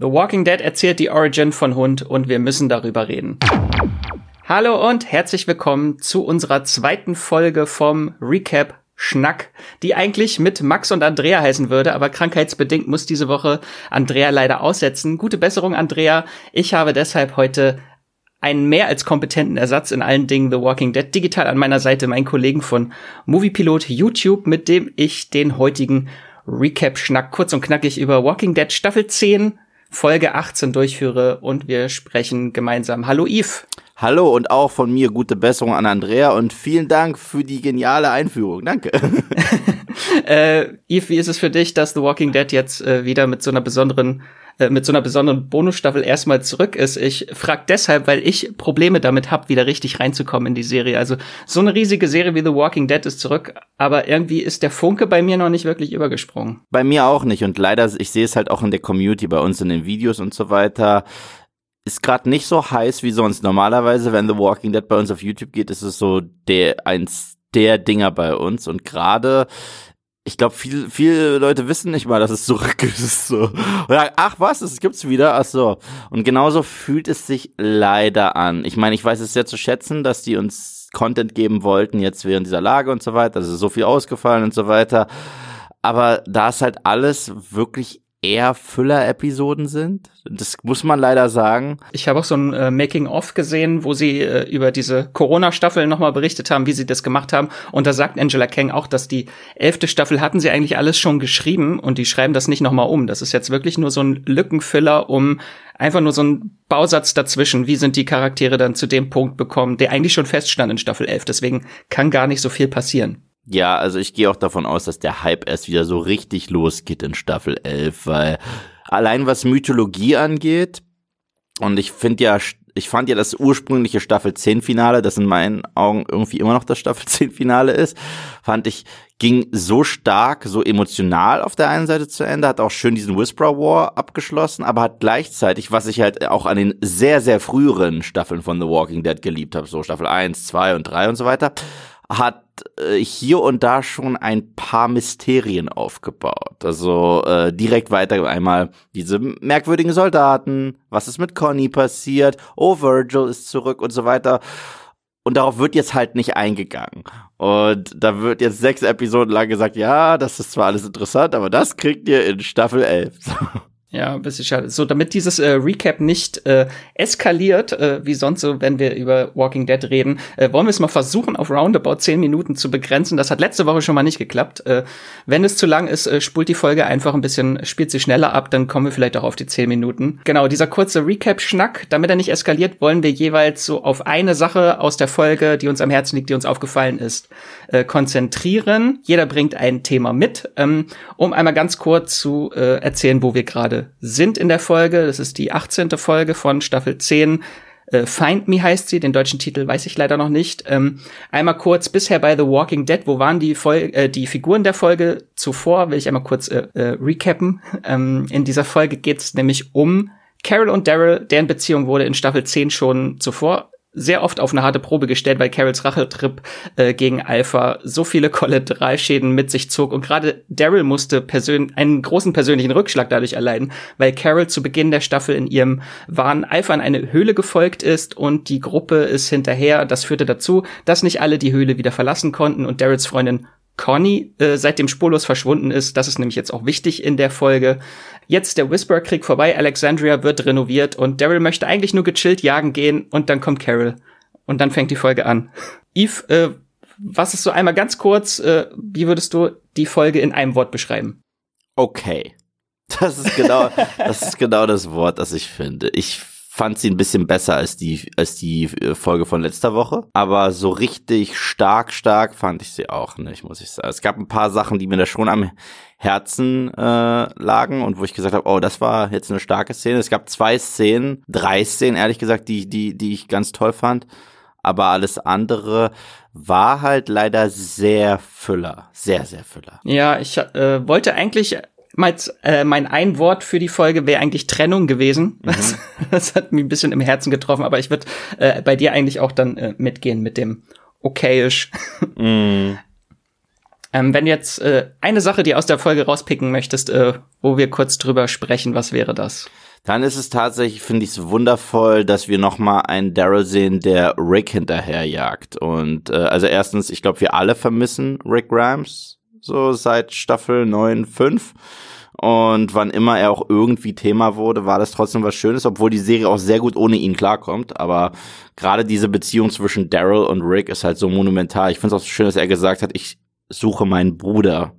The Walking Dead erzählt die Origin von Hund und wir müssen darüber reden. Hallo und herzlich willkommen zu unserer zweiten Folge vom Recap Schnack, die eigentlich mit Max und Andrea heißen würde, aber krankheitsbedingt muss diese Woche Andrea leider aussetzen. Gute Besserung, Andrea. Ich habe deshalb heute einen mehr als kompetenten Ersatz in allen Dingen The Walking Dead digital an meiner Seite, meinen Kollegen von Moviepilot YouTube, mit dem ich den heutigen Recap-Schnack kurz und knackig über Walking Dead Staffel 10 Folge 18 durchführe und wir sprechen gemeinsam. Hallo Yves. Hallo und auch von mir gute Besserung an Andrea und vielen Dank für die geniale Einführung. Danke. äh, Yves, wie ist es für dich, dass The Walking Dead jetzt äh, wieder mit so einer besonderen äh, mit so einer besonderen Bonusstaffel erstmal zurück ist. Ich frag deshalb, weil ich Probleme damit habe, wieder richtig reinzukommen in die Serie. Also so eine riesige Serie wie The Walking Dead ist zurück, aber irgendwie ist der Funke bei mir noch nicht wirklich übergesprungen. Bei mir auch nicht und leider, ich sehe es halt auch in der Community, bei uns in den Videos und so weiter ist gerade nicht so heiß wie sonst. Normalerweise, wenn The Walking Dead bei uns auf YouTube geht, ist es so der eins der Dinger bei uns und gerade ich glaube, viel, viele Leute wissen nicht mal, dass es zurück ist. So. Oder, ach was, es gibt's wieder. Ach so. Und genauso fühlt es sich leider an. Ich meine, ich weiß es sehr zu schätzen, dass die uns Content geben wollten, jetzt während dieser Lage und so weiter. Also so viel ausgefallen und so weiter. Aber da ist halt alles wirklich eher Füller-Episoden sind. Das muss man leider sagen. Ich habe auch so ein äh, Making-of gesehen, wo sie äh, über diese Corona-Staffel nochmal berichtet haben, wie sie das gemacht haben. Und da sagt Angela Kang auch, dass die elfte Staffel hatten sie eigentlich alles schon geschrieben und die schreiben das nicht nochmal um. Das ist jetzt wirklich nur so ein Lückenfüller, um einfach nur so ein Bausatz dazwischen. Wie sind die Charaktere dann zu dem Punkt bekommen, der eigentlich schon feststand in Staffel 11. Deswegen kann gar nicht so viel passieren. Ja, also ich gehe auch davon aus, dass der Hype erst wieder so richtig losgeht in Staffel 11, weil allein was Mythologie angeht, und ich finde ja, ich fand ja das ursprüngliche Staffel 10 Finale, das in meinen Augen irgendwie immer noch das Staffel 10 Finale ist, fand ich, ging so stark, so emotional auf der einen Seite zu Ende, hat auch schön diesen Whisperer War abgeschlossen, aber hat gleichzeitig, was ich halt auch an den sehr, sehr früheren Staffeln von The Walking Dead geliebt habe, so Staffel 1, 2 und 3 und so weiter, hat hier und da schon ein paar Mysterien aufgebaut. Also äh, direkt weiter einmal diese merkwürdigen Soldaten, was ist mit Conny passiert, oh, Virgil ist zurück und so weiter. Und darauf wird jetzt halt nicht eingegangen. Und da wird jetzt sechs Episoden lang gesagt, ja, das ist zwar alles interessant, aber das kriegt ihr in Staffel 11. Ja, bisschen schade. So, damit dieses äh, Recap nicht äh, eskaliert, äh, wie sonst so, wenn wir über Walking Dead reden, äh, wollen wir es mal versuchen, auf roundabout zehn Minuten zu begrenzen. Das hat letzte Woche schon mal nicht geklappt. Äh, wenn es zu lang ist, äh, spult die Folge einfach ein bisschen, spielt sie schneller ab, dann kommen wir vielleicht auch auf die zehn Minuten. Genau, dieser kurze Recap-Schnack, damit er nicht eskaliert, wollen wir jeweils so auf eine Sache aus der Folge, die uns am Herzen liegt, die uns aufgefallen ist, äh, konzentrieren. Jeder bringt ein Thema mit, ähm, um einmal ganz kurz zu äh, erzählen, wo wir gerade sind in der Folge. Das ist die 18. Folge von Staffel 10. Äh, Find Me heißt sie, den deutschen Titel weiß ich leider noch nicht. Ähm, einmal kurz, bisher bei The Walking Dead, wo waren die, Fol äh, die Figuren der Folge zuvor? Will ich einmal kurz äh, äh, recappen. Ähm, in dieser Folge geht es nämlich um Carol und Daryl, deren Beziehung wurde in Staffel 10 schon zuvor sehr oft auf eine harte Probe gestellt, weil Carols Rachetrip äh, gegen Alpha so viele Kollateralschäden mit sich zog und gerade Daryl musste einen großen persönlichen Rückschlag dadurch erleiden, weil Carol zu Beginn der Staffel in ihrem Wahn Alpha in eine Höhle gefolgt ist und die Gruppe ist hinterher. Das führte dazu, dass nicht alle die Höhle wieder verlassen konnten und Daryls Freundin Conny äh, seitdem spurlos verschwunden ist. Das ist nämlich jetzt auch wichtig in der Folge. Jetzt der Whisperer-Krieg vorbei, Alexandria wird renoviert und Daryl möchte eigentlich nur gechillt jagen gehen und dann kommt Carol. Und dann fängt die Folge an. Eve, äh, was ist so einmal ganz kurz, äh, wie würdest du die Folge in einem Wort beschreiben? Okay. Das ist genau, das ist genau das Wort, das ich finde. Ich fand sie ein bisschen besser als die, als die äh, Folge von letzter Woche. Aber so richtig stark, stark fand ich sie auch nicht, muss ich sagen. Es gab ein paar Sachen, die mir da schon am Herzen äh, lagen und wo ich gesagt habe, oh, das war jetzt eine starke Szene. Es gab zwei Szenen, drei Szenen, ehrlich gesagt, die, die, die ich ganz toll fand. Aber alles andere war halt leider sehr Füller. Sehr, sehr Füller. Ja, ich äh, wollte eigentlich mein, äh, mein ein Wort für die Folge wäre eigentlich Trennung gewesen. Mhm. Das, das, hat mich ein bisschen im Herzen getroffen, aber ich würde äh, bei dir eigentlich auch dann äh, mitgehen mit dem okayisch. Mhm. Ähm, wenn jetzt äh, eine Sache, die aus der Folge rauspicken möchtest, äh, wo wir kurz drüber sprechen, was wäre das? Dann ist es tatsächlich, finde ich es wundervoll, dass wir nochmal einen Daryl sehen, der Rick hinterherjagt. Und äh, also erstens, ich glaube, wir alle vermissen Rick Grimes, so seit Staffel 9, 5. Und wann immer er auch irgendwie Thema wurde, war das trotzdem was Schönes, obwohl die Serie auch sehr gut ohne ihn klarkommt. Aber gerade diese Beziehung zwischen Daryl und Rick ist halt so monumental. Ich finde es auch so schön, dass er gesagt hat, ich suche meinen Bruder.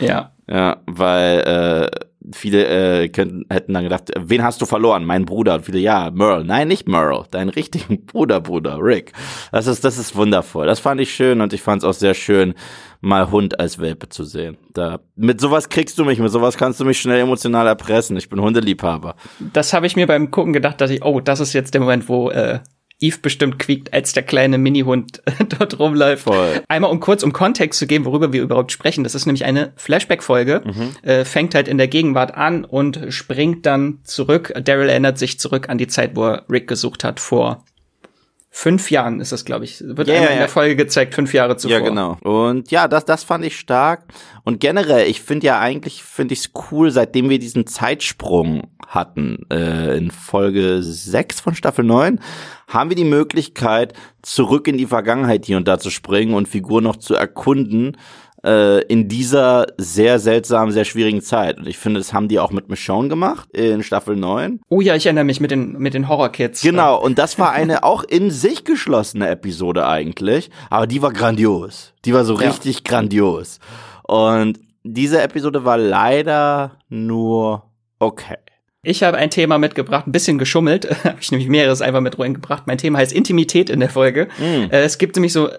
Ja. Ja, weil äh, viele äh, könnten, hätten dann gedacht, wen hast du verloren? Mein Bruder. Und viele, ja, Merle. Nein, nicht Merle. Deinen richtigen Bruder, Bruder, Rick. Das ist, das ist wundervoll. Das fand ich schön und ich fand es auch sehr schön, mal Hund als Welpe zu sehen. Da, mit sowas kriegst du mich, mit sowas kannst du mich schnell emotional erpressen. Ich bin Hundeliebhaber. Das habe ich mir beim Gucken gedacht, dass ich, oh, das ist jetzt der Moment, wo äh, Eve bestimmt quiekt, als der kleine Minihund dort rumläuft. Voll. Einmal um kurz um Kontext zu geben, worüber wir überhaupt sprechen. Das ist nämlich eine Flashback-Folge, mhm. äh, fängt halt in der Gegenwart an und springt dann zurück. Daryl erinnert sich zurück an die Zeit, wo er Rick gesucht hat vor fünf Jahren ist das, glaube ich. Wird yeah, in der Folge gezeigt, fünf Jahre zuvor. Ja, genau. Und ja, das, das fand ich stark. Und generell, ich finde ja eigentlich, finde ich es cool, seitdem wir diesen Zeitsprung hatten, äh, in Folge sechs von Staffel neun haben wir die Möglichkeit, zurück in die Vergangenheit hier und da zu springen und Figuren noch zu erkunden äh, in dieser sehr seltsamen, sehr schwierigen Zeit. Und ich finde, das haben die auch mit Michonne gemacht in Staffel 9. Oh ja, ich erinnere mich mit den, mit den Horror-Kids. Genau, und das war eine auch in sich geschlossene Episode eigentlich, aber die war grandios. Die war so ja. richtig grandios. Und diese Episode war leider nur okay. Ich habe ein Thema mitgebracht, ein bisschen geschummelt, habe ich nämlich mehreres einfach mit reingebracht. Mein Thema heißt Intimität in der Folge. Mm. Äh, es gibt nämlich so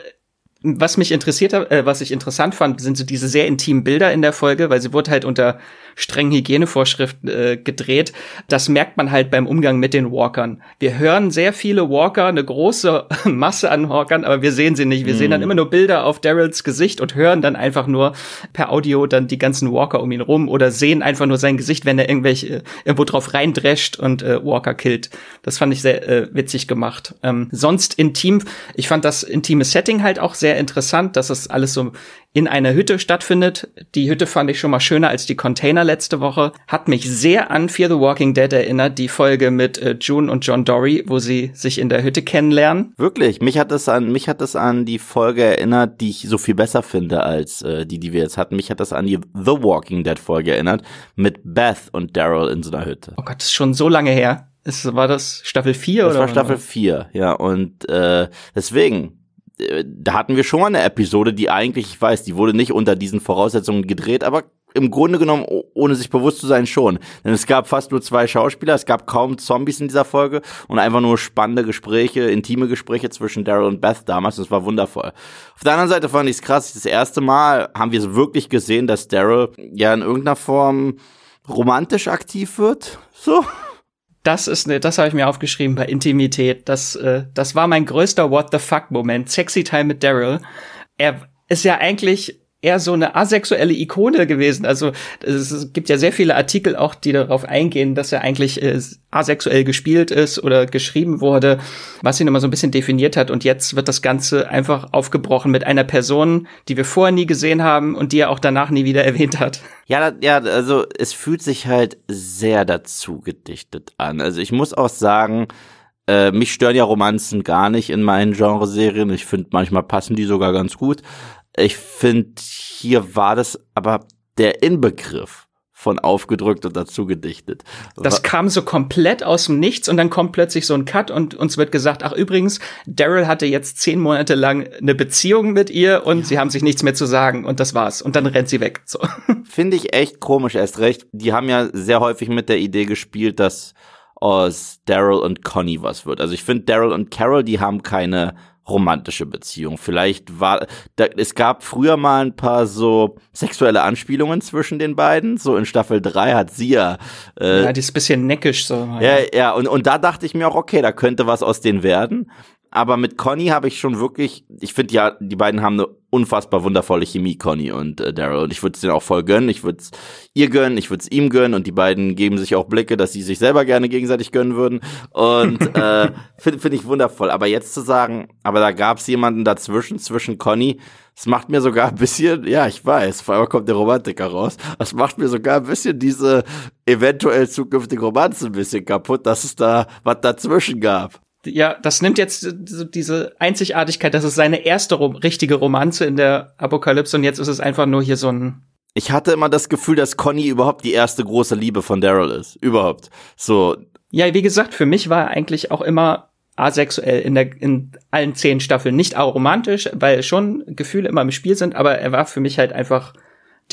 was mich interessiert äh, was ich interessant fand, sind so diese sehr intimen Bilder in der Folge, weil sie wurde halt unter strengen Hygienevorschriften äh, gedreht. Das merkt man halt beim Umgang mit den Walkern. Wir hören sehr viele Walker, eine große Masse an Walkern, aber wir sehen sie nicht. Wir mm. sehen dann mhm. immer nur Bilder auf Daryls Gesicht und hören dann einfach nur per Audio dann die ganzen Walker um ihn rum oder sehen einfach nur sein Gesicht, wenn er irgendwelche äh, irgendwo drauf reindrescht und äh, Walker killt. Das fand ich sehr äh, witzig gemacht. Ähm, sonst intim, ich fand das intime Setting halt auch sehr interessant, dass es alles so in einer Hütte stattfindet. Die Hütte fand ich schon mal schöner als die Container letzte Woche. Hat mich sehr an Fear the Walking Dead erinnert, die Folge mit äh, June und John Dory, wo sie sich in der Hütte kennenlernen. Wirklich, mich hat es an mich hat es an die Folge erinnert, die ich so viel besser finde als äh, die, die wir jetzt hatten. Mich hat das an die The Walking Dead Folge erinnert mit Beth und Daryl in so einer Hütte. Oh Gott, das ist schon so lange her. Ist, war das Staffel 4 oder? Das war Staffel 4, ja. Und äh, deswegen, da hatten wir schon mal eine Episode, die eigentlich, ich weiß, die wurde nicht unter diesen Voraussetzungen gedreht, aber im Grunde genommen, ohne sich bewusst zu sein, schon. Denn es gab fast nur zwei Schauspieler, es gab kaum Zombies in dieser Folge und einfach nur spannende Gespräche, intime Gespräche zwischen Daryl und Beth damals. Das war wundervoll. Auf der anderen Seite fand ich es krass, das erste Mal haben wir es wirklich gesehen, dass Daryl ja in irgendeiner Form romantisch aktiv wird. So das ist ne, das habe ich mir aufgeschrieben bei Intimität. Das, äh, das war mein größter What the fuck Moment. Sexy Time mit Daryl. Er ist ja eigentlich eher so eine asexuelle Ikone gewesen. Also es gibt ja sehr viele Artikel auch, die darauf eingehen, dass er eigentlich äh, asexuell gespielt ist oder geschrieben wurde, was ihn immer so ein bisschen definiert hat. Und jetzt wird das Ganze einfach aufgebrochen mit einer Person, die wir vorher nie gesehen haben und die er auch danach nie wieder erwähnt hat. Ja, ja, also es fühlt sich halt sehr dazu gedichtet an. Also ich muss auch sagen, äh, mich stören ja Romanzen gar nicht in meinen Genreserien. Ich finde, manchmal passen die sogar ganz gut. Ich finde, hier war das aber der Inbegriff von aufgedrückt und dazu gedichtet. Das kam so komplett aus dem Nichts und dann kommt plötzlich so ein Cut und uns wird gesagt, ach übrigens, Daryl hatte jetzt zehn Monate lang eine Beziehung mit ihr und ja. sie haben sich nichts mehr zu sagen und das war's. Und dann rennt sie weg. So. Finde ich echt komisch, erst recht. Die haben ja sehr häufig mit der Idee gespielt, dass aus Daryl und Conny was wird. Also ich finde, Daryl und Carol, die haben keine romantische Beziehung. Vielleicht war, da, es gab früher mal ein paar so sexuelle Anspielungen zwischen den beiden. So in Staffel 3 hat sie ja. Äh, ja, die ist ein bisschen neckisch so. Ja, ja, und, und da dachte ich mir auch, okay, da könnte was aus denen werden. Aber mit Conny habe ich schon wirklich, ich finde ja, die beiden haben eine unfassbar wundervolle Chemie, Conny und äh, Daryl. Und ich würde es denen auch voll gönnen. Ich würde es ihr gönnen, ich würde es ihm gönnen. Und die beiden geben sich auch Blicke, dass sie sich selber gerne gegenseitig gönnen würden. Und äh, finde find ich wundervoll. Aber jetzt zu sagen, aber da gab es jemanden dazwischen, zwischen Conny, das macht mir sogar ein bisschen, ja, ich weiß, vor allem kommt der Romantiker raus. Das macht mir sogar ein bisschen diese eventuell zukünftige Romanze ein bisschen kaputt, dass es da was dazwischen gab ja, das nimmt jetzt diese Einzigartigkeit, das ist seine erste rom richtige Romanze in der Apokalypse und jetzt ist es einfach nur hier so ein. Ich hatte immer das Gefühl, dass Conny überhaupt die erste große Liebe von Daryl ist. Überhaupt. So. Ja, wie gesagt, für mich war er eigentlich auch immer asexuell in der in allen zehn Staffeln nicht aromantisch, weil schon Gefühle immer im Spiel sind, aber er war für mich halt einfach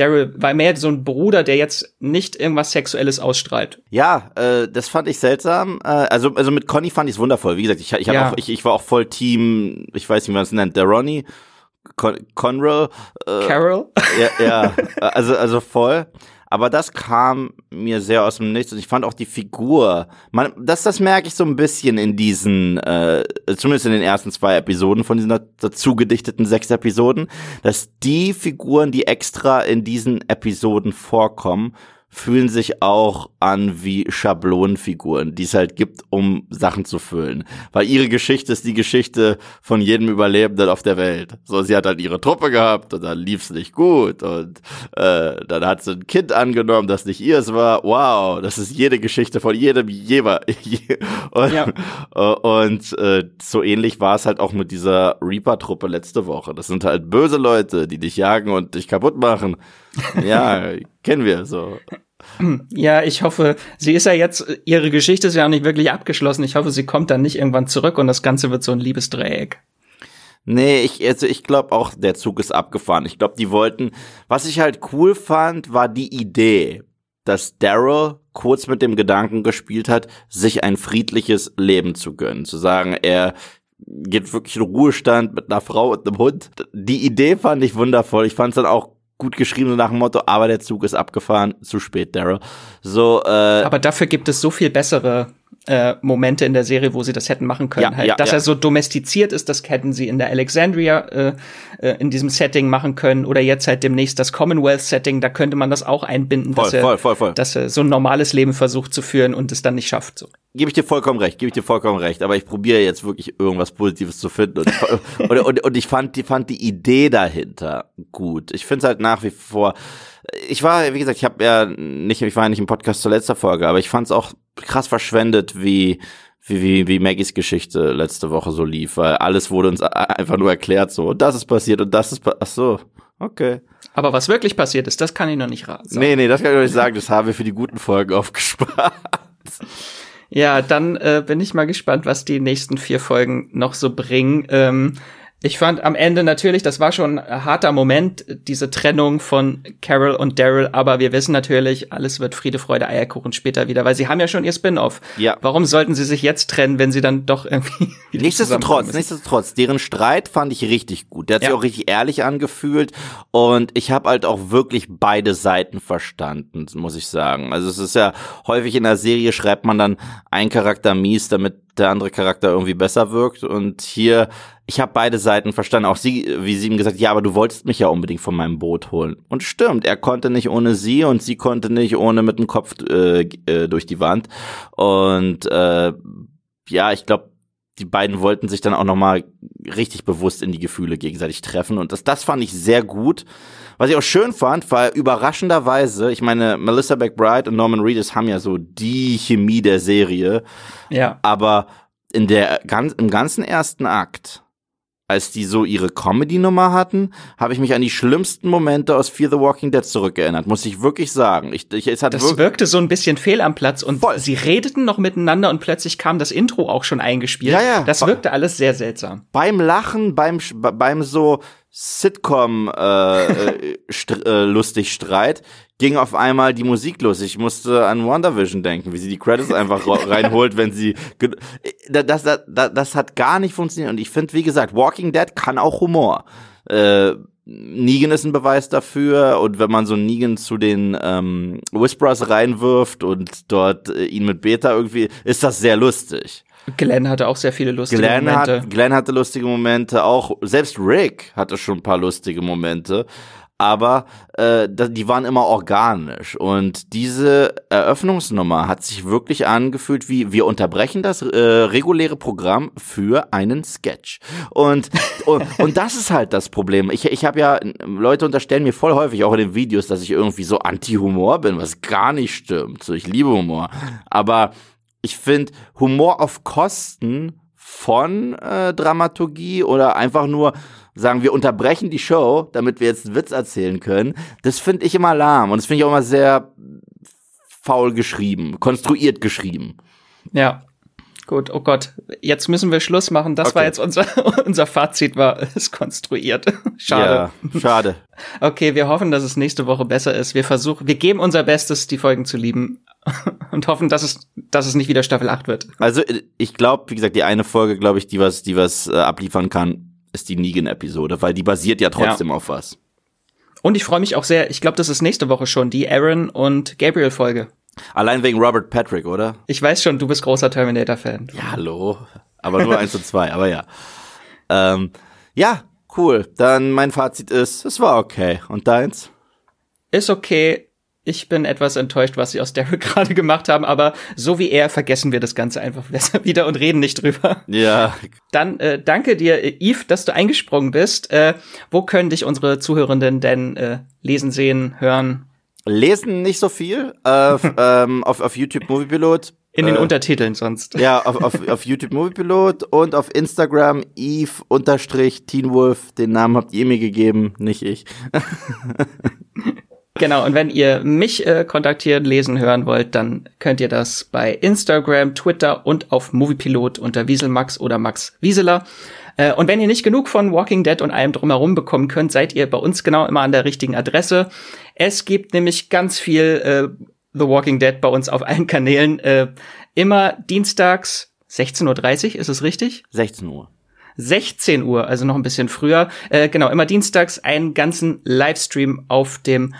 Daryl war mehr so ein Bruder, der jetzt nicht irgendwas Sexuelles ausstrahlt. Ja, äh, das fand ich seltsam. Äh, also, also mit Conny fand ich es wundervoll. Wie gesagt, ich, ich, ja. auch, ich, ich war auch voll Team, ich weiß nicht, wie man es nennt, der Ronnie. Con Conroe. Äh, Carol? Ja, ja, also, also voll. Aber das kam mir sehr aus dem Nichts und ich fand auch die Figur, man, das, das merke ich so ein bisschen in diesen, äh, zumindest in den ersten zwei Episoden von diesen dazu gedichteten sechs Episoden, dass die Figuren, die extra in diesen Episoden vorkommen, fühlen sich auch an wie Schablonenfiguren, die es halt gibt, um Sachen zu füllen. Weil ihre Geschichte ist die Geschichte von jedem Überlebenden auf der Welt. So, sie hat halt ihre Truppe gehabt und dann lief es nicht gut und äh, dann hat sie ein Kind angenommen, das nicht ihres war. Wow, das ist jede Geschichte von jedem jeweils. und, ja. und äh, so ähnlich war es halt auch mit dieser Reaper-Truppe letzte Woche. Das sind halt böse Leute, die dich jagen und dich kaputt machen. Ja, kennen wir so. Ja, ich hoffe, sie ist ja jetzt, ihre Geschichte ist ja auch nicht wirklich abgeschlossen. Ich hoffe, sie kommt dann nicht irgendwann zurück und das Ganze wird so ein Liebesdreieck. Nee, ich, also ich glaube auch, der Zug ist abgefahren. Ich glaube, die wollten, was ich halt cool fand, war die Idee, dass Daryl kurz mit dem Gedanken gespielt hat, sich ein friedliches Leben zu gönnen. Zu sagen, er geht wirklich in Ruhestand mit einer Frau und einem Hund. Die Idee fand ich wundervoll. Ich fand es dann auch gut geschrieben, so nach dem Motto, aber der Zug ist abgefahren, zu spät, Daryl. So, äh, aber dafür gibt es so viel bessere äh, Momente in der Serie, wo sie das hätten machen können. Ja, halt. ja, Dass ja. er so domestiziert ist, das hätten sie in der Alexandria äh, äh, in diesem Setting machen können oder jetzt halt demnächst das Commonwealth-Setting, da könnte man das auch einbinden, voll, dass, er, voll, voll, dass er so ein normales Leben versucht zu führen und es dann nicht schafft. So. Gebe ich dir vollkommen recht, gebe ich dir vollkommen recht, aber ich probiere jetzt wirklich irgendwas Positives zu finden und, und, und, und ich fand die, fand die Idee dahinter gut. Ich finde es halt nach wie vor ich war, wie gesagt, ich habe ja nicht, ich war ja nicht im Podcast zur letzter Folge, aber ich fand es auch krass verschwendet, wie wie, wie, wie Maggies Geschichte letzte Woche so lief, weil alles wurde uns einfach nur erklärt, so, das ist passiert und das ist, ach so, okay. Aber was wirklich passiert ist, das kann ich noch nicht raten. Nee, nee, das kann ich noch nicht sagen, das haben wir für die guten Folgen aufgespart. Ja, dann äh, bin ich mal gespannt, was die nächsten vier Folgen noch so bringen. Ähm, ich fand am Ende natürlich, das war schon ein harter Moment, diese Trennung von Carol und Daryl, aber wir wissen natürlich, alles wird Friede, Freude, Eierkuchen später wieder, weil sie haben ja schon ihr Spin-off. Ja. Warum sollten sie sich jetzt trennen, wenn sie dann doch irgendwie Nichtsdestotrotz, nichtsdestotrotz, deren Streit fand ich richtig gut. Der hat ja. sich auch richtig ehrlich angefühlt und ich habe halt auch wirklich beide Seiten verstanden, muss ich sagen. Also es ist ja häufig in der Serie schreibt man dann ein Charakter mies, damit der andere Charakter irgendwie besser wirkt und hier ich habe beide Seiten verstanden. Auch sie, wie sie ihm gesagt, ja, aber du wolltest mich ja unbedingt von meinem Boot holen. Und stimmt, er konnte nicht ohne sie und sie konnte nicht ohne mit dem Kopf äh, äh, durch die Wand. Und äh, ja, ich glaube, die beiden wollten sich dann auch noch mal richtig bewusst in die Gefühle gegenseitig treffen und das, das fand ich sehr gut. Was ich auch schön fand, war überraschenderweise, ich meine, Melissa McBride und Norman Reedus haben ja so die Chemie der Serie. Ja. Aber in der ganz, im ganzen ersten Akt als die so ihre Comedy-Nummer hatten, habe ich mich an die schlimmsten Momente aus Fear the Walking Dead zurückerinnert, muss ich wirklich sagen. Ich, ich, es hat das wirkte so ein bisschen fehl am Platz und Voll. sie redeten noch miteinander und plötzlich kam das Intro auch schon eingespielt. Ja, ja. Das wirkte alles sehr seltsam. Beim Lachen, beim, beim so Sitcom äh, äh, st äh, lustig Streit ging auf einmal die Musik los. Ich musste an WandaVision denken, wie sie die Credits einfach reinholt, wenn sie das, das, das, das hat gar nicht funktioniert und ich finde, wie gesagt, Walking Dead kann auch Humor. Äh, Negan ist ein Beweis dafür und wenn man so Negan zu den ähm, Whisperers reinwirft und dort äh, ihn mit Beta irgendwie, ist das sehr lustig. Glenn hatte auch sehr viele lustige Glenn Momente. Hat, Glenn hatte lustige Momente, auch selbst Rick hatte schon ein paar lustige Momente aber äh, die waren immer organisch. Und diese Eröffnungsnummer hat sich wirklich angefühlt wie, wir unterbrechen das äh, reguläre Programm für einen Sketch. Und, und, und das ist halt das Problem. Ich, ich habe ja, Leute unterstellen mir voll häufig auch in den Videos, dass ich irgendwie so anti-Humor bin, was gar nicht stimmt. So, ich liebe Humor. Aber ich finde, Humor auf Kosten von äh, Dramaturgie oder einfach nur sagen, wir unterbrechen die Show, damit wir jetzt einen Witz erzählen können, das finde ich immer lahm und das finde ich auch immer sehr faul geschrieben, konstruiert geschrieben. Ja. Gut, oh Gott, jetzt müssen wir Schluss machen. Das okay. war jetzt unser, unser Fazit, war es konstruiert. schade. Ja, schade. Okay, wir hoffen, dass es nächste Woche besser ist. Wir versuchen, wir geben unser Bestes, die Folgen zu lieben und hoffen, dass es, dass es nicht wieder Staffel 8 wird. Also, ich glaube, wie gesagt, die eine Folge, glaube ich, die was, die was äh, abliefern kann, ist die Negan-Episode, weil die basiert ja trotzdem ja. auf was. Und ich freue mich auch sehr, ich glaube, das ist nächste Woche schon, die Aaron und Gabriel-Folge. Allein wegen Robert Patrick, oder? Ich weiß schon, du bist großer Terminator-Fan. Ja, hallo. Aber nur eins und zwei, aber ja. Ähm, ja, cool. Dann mein Fazit ist, es war okay. Und deins? Ist okay ich bin etwas enttäuscht, was sie aus Daryl gerade gemacht haben, aber so wie er vergessen wir das Ganze einfach wieder und reden nicht drüber. Ja. Dann äh, danke dir, Yves, dass du eingesprungen bist. Äh, wo können dich unsere Zuhörenden denn äh, lesen, sehen, hören? Lesen nicht so viel. Äh, ähm, auf, auf YouTube Moviepilot. In den äh, Untertiteln sonst. Ja, auf, auf, auf YouTube Moviepilot und auf Instagram Eve-Teenwolf. Den Namen habt ihr mir gegeben, nicht ich. Genau, und wenn ihr mich äh, kontaktieren, lesen, hören wollt, dann könnt ihr das bei Instagram, Twitter und auf Moviepilot unter Wieselmax oder Max Wieseler. Äh, und wenn ihr nicht genug von Walking Dead und allem drumherum bekommen könnt, seid ihr bei uns genau immer an der richtigen Adresse. Es gibt nämlich ganz viel äh, The Walking Dead bei uns auf allen Kanälen. Äh, immer dienstags 16.30 Uhr, ist es richtig? 16 Uhr. 16 Uhr, also noch ein bisschen früher. Äh, genau, immer dienstags einen ganzen Livestream auf dem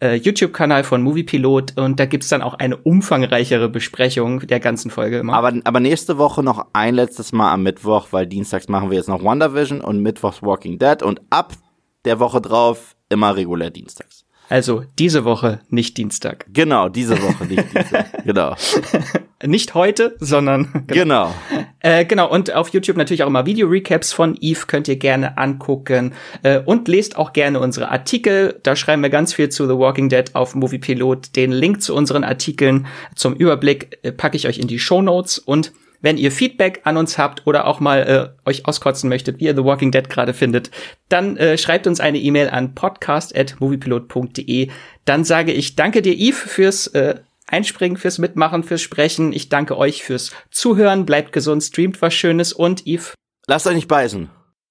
äh, YouTube-Kanal von Moviepilot und da gibt's dann auch eine umfangreichere Besprechung der ganzen Folge immer. Aber, aber nächste Woche noch ein letztes Mal am Mittwoch, weil dienstags machen wir jetzt noch WandaVision und mittwochs Walking Dead und ab der Woche drauf immer regulär dienstags. Also diese Woche, nicht Dienstag. Genau, diese Woche, nicht Dienstag. genau. Nicht heute, sondern genau. Genau. Äh, genau, und auf YouTube natürlich auch immer Video-Recaps von Eve könnt ihr gerne angucken. Äh, und lest auch gerne unsere Artikel. Da schreiben wir ganz viel zu The Walking Dead auf Moviepilot. Den Link zu unseren Artikeln zum Überblick äh, packe ich euch in die Show Notes und wenn ihr Feedback an uns habt oder auch mal äh, euch auskotzen möchtet, wie ihr The Walking Dead gerade findet, dann äh, schreibt uns eine E-Mail an podcast@moviepilot.de. Dann sage ich danke dir, Yves, fürs äh, Einspringen, fürs Mitmachen, fürs Sprechen. Ich danke euch fürs Zuhören. Bleibt gesund, streamt was Schönes und Yves. Lasst euch nicht beißen.